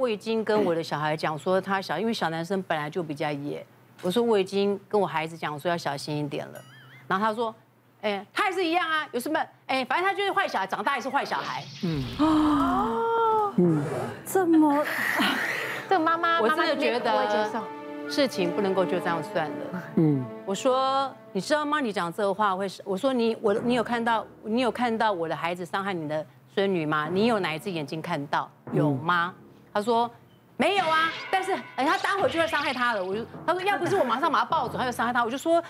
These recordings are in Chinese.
我已经跟我的小孩讲说他小，因为小男生本来就比较野。我说我已经跟我孩子讲说要小心一点了。然后他说，哎，他还是一样啊，有什么？哎，反正他就是坏小孩，长大也是坏小孩。嗯啊，嗯，这么，这个妈妈，我真的觉得事情不能够就这样算了。嗯，我说你知道吗？你讲这个话会是，我说你我你有看到你有看到我的孩子伤害你的孙女吗？你有哪一只眼睛看到？有吗？他说没有啊，但是哎，他待会就会伤害他了。我就他说要不是我马上把他抱走，他就伤害他。我就说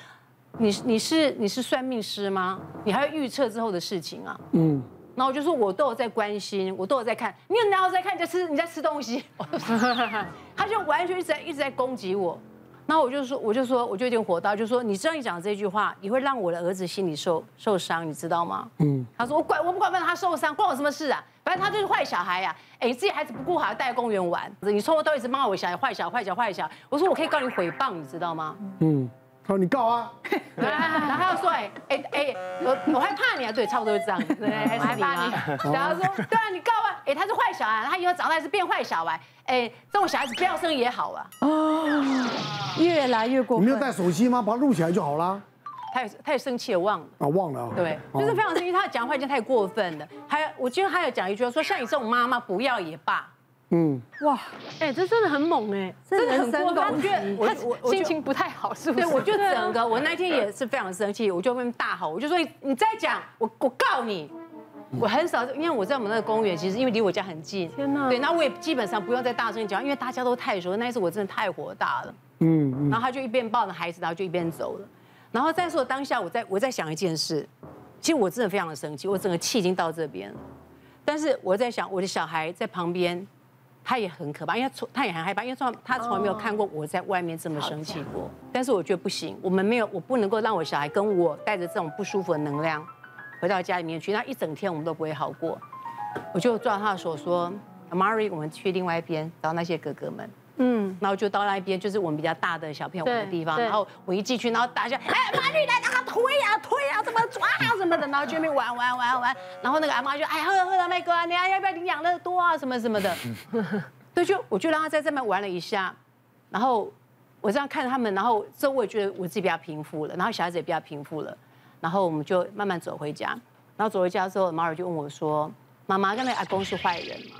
你你是你是算命师吗？你还要预测之后的事情啊？嗯。然后我就说我都有在关心，我都有在看。你有哪有在看？你在吃你在吃东西？他就完全一直在一直在攻击我。然后我就说我就说我就有点火大，就说你知道你讲这句话，你会让我的儿子心里受受伤，你知道吗？嗯。他说我管我不管反正他受伤，关我什么事啊？反正他就是坏小孩呀！哎，你自己孩子不顾好，带公园玩，你从头到尾一直骂我小孩坏小孩坏小孩坏小孩。我说我可以告你诽谤，你知道吗？嗯，好，你告啊。然后他又说，哎哎哎，我我害怕你啊？对，差不多是这样。对，还是你？然后说，对啊，你告啊！哎，他是坏小孩，他以后长大是变坏小孩。哎，这种小孩子不要生也好啊。哦，越来越过分。你没有带手机吗？把它录起来就好了。他也他也生气了，忘了啊，忘了，对，就是非常生气。他讲话已经太过分了。还有，我记得他有讲一句说，像你这种妈妈不要也罢。嗯，哇，哎，这真的很猛哎，真的很过分。我觉得我我心情不太好，是不是？对，我就整个我那天也是非常生气，我就跟大吼，我就说你再讲，我我告你。我很少，因为我在我们那个公园，其实因为离我家很近。天哪。对，那我也基本上不用再大声讲，因为大家都太熟。那一次我真的太火大了。嗯。然后他就一边抱着孩子，然后就一边走了。然后再说当下，我在我在想一件事，其实我真的非常的生气，我整个气已经到这边了。但是我在想，我的小孩在旁边，他也很可怕，因为他从他也很害怕，因为从他从来没有看过我在外面这么生气过。但是我觉得不行，我们没有，我不能够让我小孩跟我带着这种不舒服的能量回到家里面去，那一整天我们都不会好过。我就抓他的手说：“Amari，我们去另外一边找那些哥哥们。”嗯，然后就到那边，就是我们比较大的小朋友玩的地方。然后我一进去，然后大家哎，妈咪来，让他推啊推啊，怎么抓啊什么的，然后就那边玩玩玩玩。然后那个阿妈就哎，喝喝了麦哥啊，你要要不要领养乐多啊什么什么的。对，就我就让他在这边玩了一下，然后我这样看着他们，然后之后我也觉得我自己比较平复了，然后小孩子也比较平复了，然后我们就慢慢走回家。然后走回家之后，马尔就问我说：“妈妈，跟那个阿公是坏人吗？”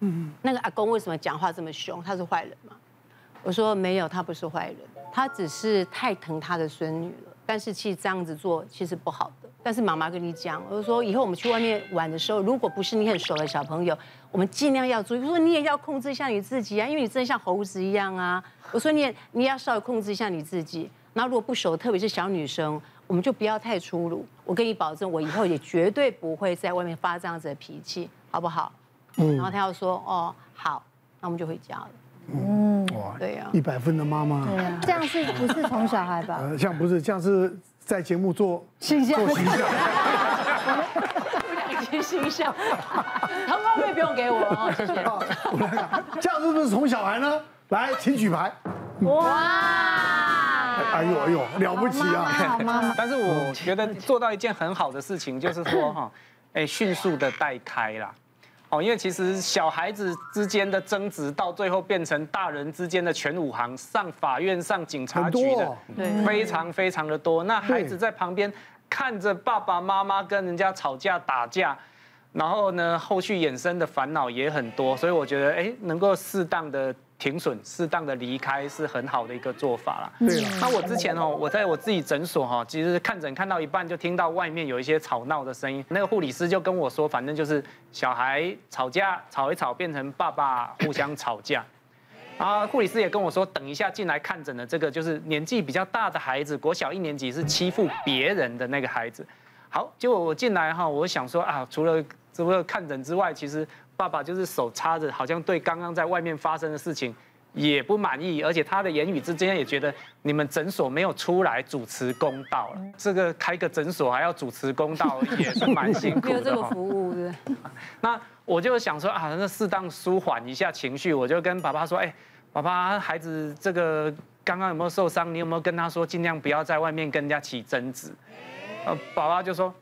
嗯，那个阿公为什么讲话这么凶？他是坏人吗？我说没有，他不是坏人，他只是太疼他的孙女了。但是其实这样子做其实不好的。但是妈妈跟你讲，我说以后我们去外面玩的时候，如果不是你很熟的小朋友，我们尽量要注意。我说你也要控制一下你自己啊，因为你真的像猴子一样啊。我说你也你也要稍微控制一下你自己。然后如果不熟，特别是小女生，我们就不要太粗鲁。我跟你保证，我以后也绝对不会在外面发这样子的脾气，好不好？嗯，然后他要说哦好，那我们就回家了。嗯，哇，对呀，一百分的妈妈。对呀，这样是不是宠小孩吧？呃，这样不是，这样是在节目做形象，做形象。已经形象，通告费不用给我哦，谢谢。这样是不是宠小孩呢？来，请举牌。哇！哎呦哎呦，了不起啊！妈妈。但是我觉得做到一件很好的事情，就是说哈，哎，迅速的带开啦。哦，因为其实小孩子之间的争执，到最后变成大人之间的全武行，上法院、上警察局的，对，非常非常的多。那孩子在旁边看着爸爸妈妈跟人家吵架打架，然后呢，后续衍生的烦恼也很多。所以我觉得，哎，能够适当的。停损，适当的离开是很好的一个做法啦。对了，那我之前哦，我在我自己诊所哈，其实看诊看到一半就听到外面有一些吵闹的声音。那个护理师就跟我说，反正就是小孩吵架，吵一吵变成爸爸互相吵架。然 后护理师也跟我说，等一下进来看诊的这个就是年纪比较大的孩子，国小一年级是欺负别人的那个孩子。好，结果我进来哈，我想说啊，除了除了看诊之外，其实。爸爸就是手插着，好像对刚刚在外面发生的事情也不满意，而且他的言语之间也觉得你们诊所没有出来主持公道了。这个开个诊所还要主持公道，也是蛮辛苦的。没有这个服务的。那我就想说啊，那适当舒缓一下情绪，我就跟爸爸说，哎，爸爸，孩子这个刚刚有没有受伤？你有没有跟他说尽量不要在外面跟人家起争执？呃，爸爸就说，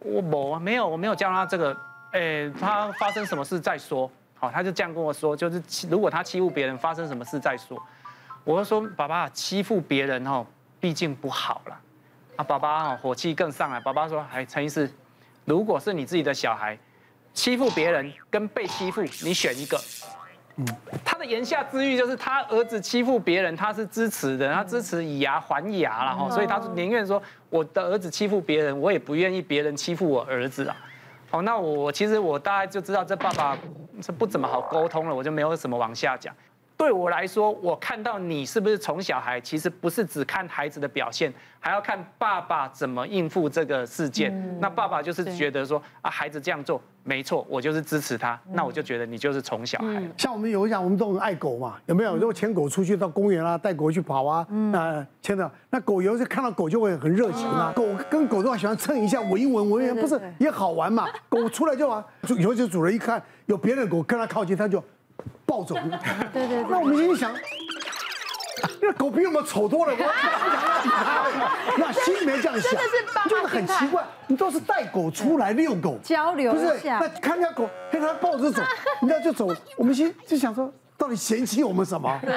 我没有，没有，我没有教他这个。哎，他发生什么事再说。好，他就这样跟我说，就是如果他欺负别人，发生什么事再说。我就说，爸爸欺负别人哦，毕竟不好了。啊，爸爸哦，火气更上来。爸爸说，哎，陈医师，如果是你自己的小孩，欺负别人跟被欺负，你选一个。嗯，他的言下之意就是他儿子欺负别人，他是支持的，他支持以牙还牙了哈，所以他宁愿说我的儿子欺负别人，我也不愿意别人欺负我儿子啊。好，那我其实我大概就知道这爸爸是不怎么好沟通了，我就没有什么往下讲。对我来说，我看到你是不是宠小孩，其实不是只看孩子的表现，还要看爸爸怎么应付这个事件。嗯、那爸爸就是觉得说啊，孩子这样做没错，我就是支持他。嗯、那我就觉得你就是宠小孩。像我们有讲，我们都很爱狗嘛，有没有？如果牵狗出去到公园啊，带狗去跑啊，啊，牵着那狗有时候看到狗就会很热情啊。狗跟狗都喜欢蹭一下，闻一闻，闻一闻，不是也好玩嘛？狗出来就玩，有时候主人一看有别的狗跟他靠近，他就。暴走，对对对，那我们心里想，那狗比我们丑多了，我想要比它，那心里面这样想，真的是，就是很奇怪，你都是带狗出来遛狗交流，不是？那看人家狗，看它抱着走，人家就走，我们心就想说，到底嫌弃我们什么？对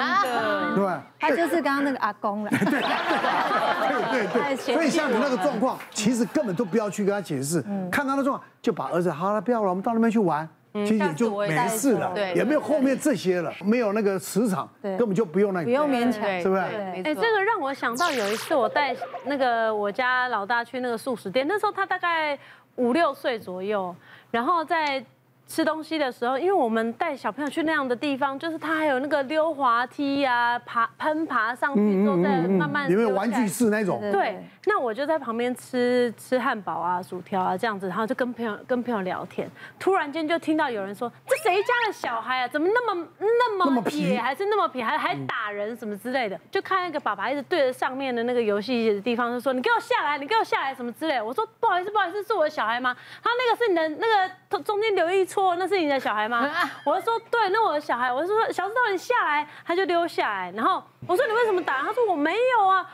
吧？他就是刚刚那个阿公了，对对对对，所以像你那个状况，其实根本都不要去跟他解释，看他的状况，就把儿子好了，不要了，我们到那边去玩。其实也就没事了，也没有后面这些了，没有那个磁场，根本就不用那个，不用勉强，是不是？哎，这个让我想到有一次我带那个我家老大去那个素食店，那时候他大概五六岁左右，然后在。吃东西的时候，因为我们带小朋友去那样的地方，就是他还有那个溜滑梯呀、啊，爬攀爬上去之后再慢慢。有没有玩具室那种？对，那我就在旁边吃吃汉堡啊、薯条啊这样子，然后就跟朋友跟朋友聊天。突然间就听到有人说：“这谁家的小孩啊？怎么那么那么皮，还是那么皮，还还打人什么之类的？”就看那个爸爸一直对着上面的那个游戏的地方，就说：“你给我下来，你给我下来，什么之类。”我说：“不好意思，不好意思，是我的小孩吗？”他那个是你的那个中间留一撮。那是你的小孩吗？我就说对，那我的小孩。我就说小石头，你下来，他就溜下来。然后我说你为什么打？他说我没有啊，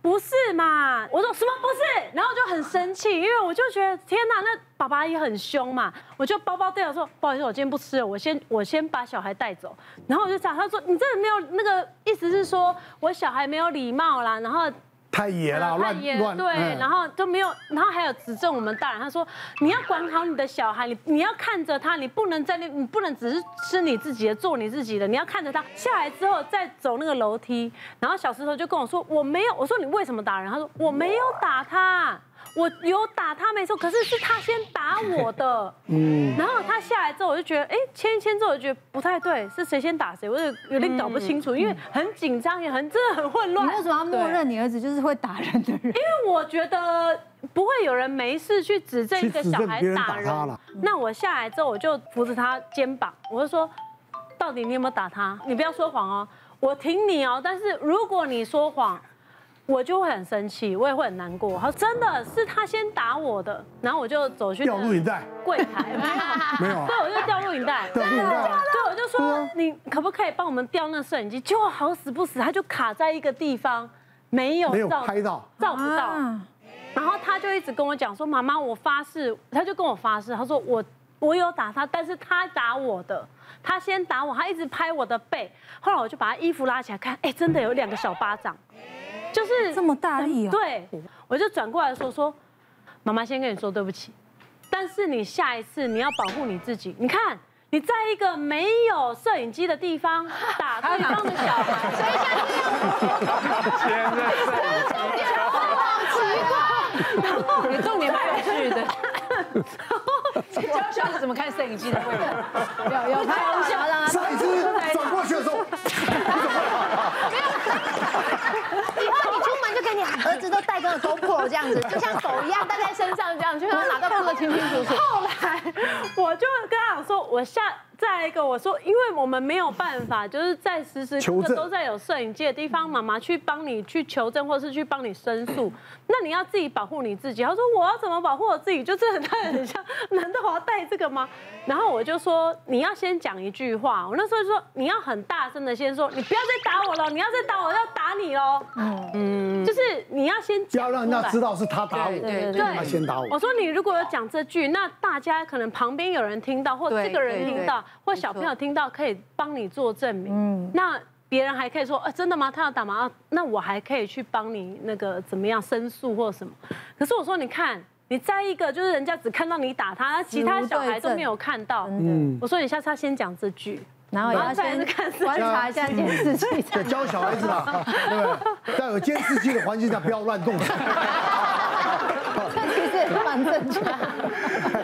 不是嘛？我说什么不是？然后我就很生气，因为我就觉得天哪，那爸爸也很凶嘛。我就包包对我说不好意思，我今天不吃了，我先我先把小孩带走。然后我就讲，他说你真的没有那个意思是说我小孩没有礼貌啦，然后。太野了，乱乱对，然后都没有，然后还有指正我们大人，他说你要管好你的小孩，你你要看着他，你不能在那，你不能只是吃你自己的，做你自己的，你要看着他下来之后再走那个楼梯。然后小石头就跟我说我没有，我说你为什么打人？他说我没有打他。我有打他没错，可是是他先打我的。嗯，然后他下来之后，我就觉得，哎，牵一牵之后，我就觉得不太对，是谁先打谁，我就有点搞不清楚，因为很紧张，也很真的很混乱。你为什么要默认你儿子就是会打人的人？因为我觉得不会有人没事去指正一个小孩打人。那我下来之后，我就扶着他肩膀，我就说，到底你有没有打他？你不要说谎哦，我挺你哦，但是如果你说谎。我就会很生气，我也会很难过。他说真的是他先打我的，然后我就走去掉录影带柜台，没有，对，我就掉录影带，真的，对，我就说你可不可以帮我们调那摄影机？结果好死不死，他就卡在一个地方，没有没有拍到，照不到。然后他就一直跟我讲说：“妈妈，我发誓。”他就跟我发誓，他说：“我我有打他，但是他打我的，他先打我，他一直拍我的背。”后来我就把他衣服拉起来看，哎，真的有两个小巴掌。就是这么大力哦！对，我就转过来说说，妈妈先跟你说对不起，但是你下一次你要保护你自己。你看你在一个没有摄影机的地方打对方的小孩，所以下次要。重点好奇怪，然后你重点蛮有趣的。教 小孩子怎么看摄影机的？有有拍东西了。摄影机转过去的时候。儿子都带个 GoPro 这样子，就像狗一样带在身上这样，就让他看得清清楚楚。后来我就跟他讲说，我下。再一个，我说，因为我们没有办法，就是在时时刻刻都在有摄影机的地方，妈妈去帮你去求证，或是去帮你申诉，那你要自己保护你自己。他说我要怎么保护我自己？就是很很像，难道我要带这个吗？然后我就说你要先讲一句话，我那时候就说你要很大声的先说，你不要再打我了，你要再打我，我要打你喽。嗯，就是你要先不要让人家知道是他打我，对对对，他先打我。我说你如果有讲这句，那大家可能旁边有人听到，或这个人听到。或小朋友听到可以帮你做证明。嗯，那别人还可以说，呃，真的吗？他要打吗？那我还可以去帮你那个怎么样申诉或什么？可是我说，你看，你再一个就是人家只看到你打他，其他小孩都没有看到。嗯，我说你下次要先讲这句。然后也要先观察一下监视器，对，教小孩子啊，对不对？在有监视器的环境下，不要乱动手。这其实也蛮正确。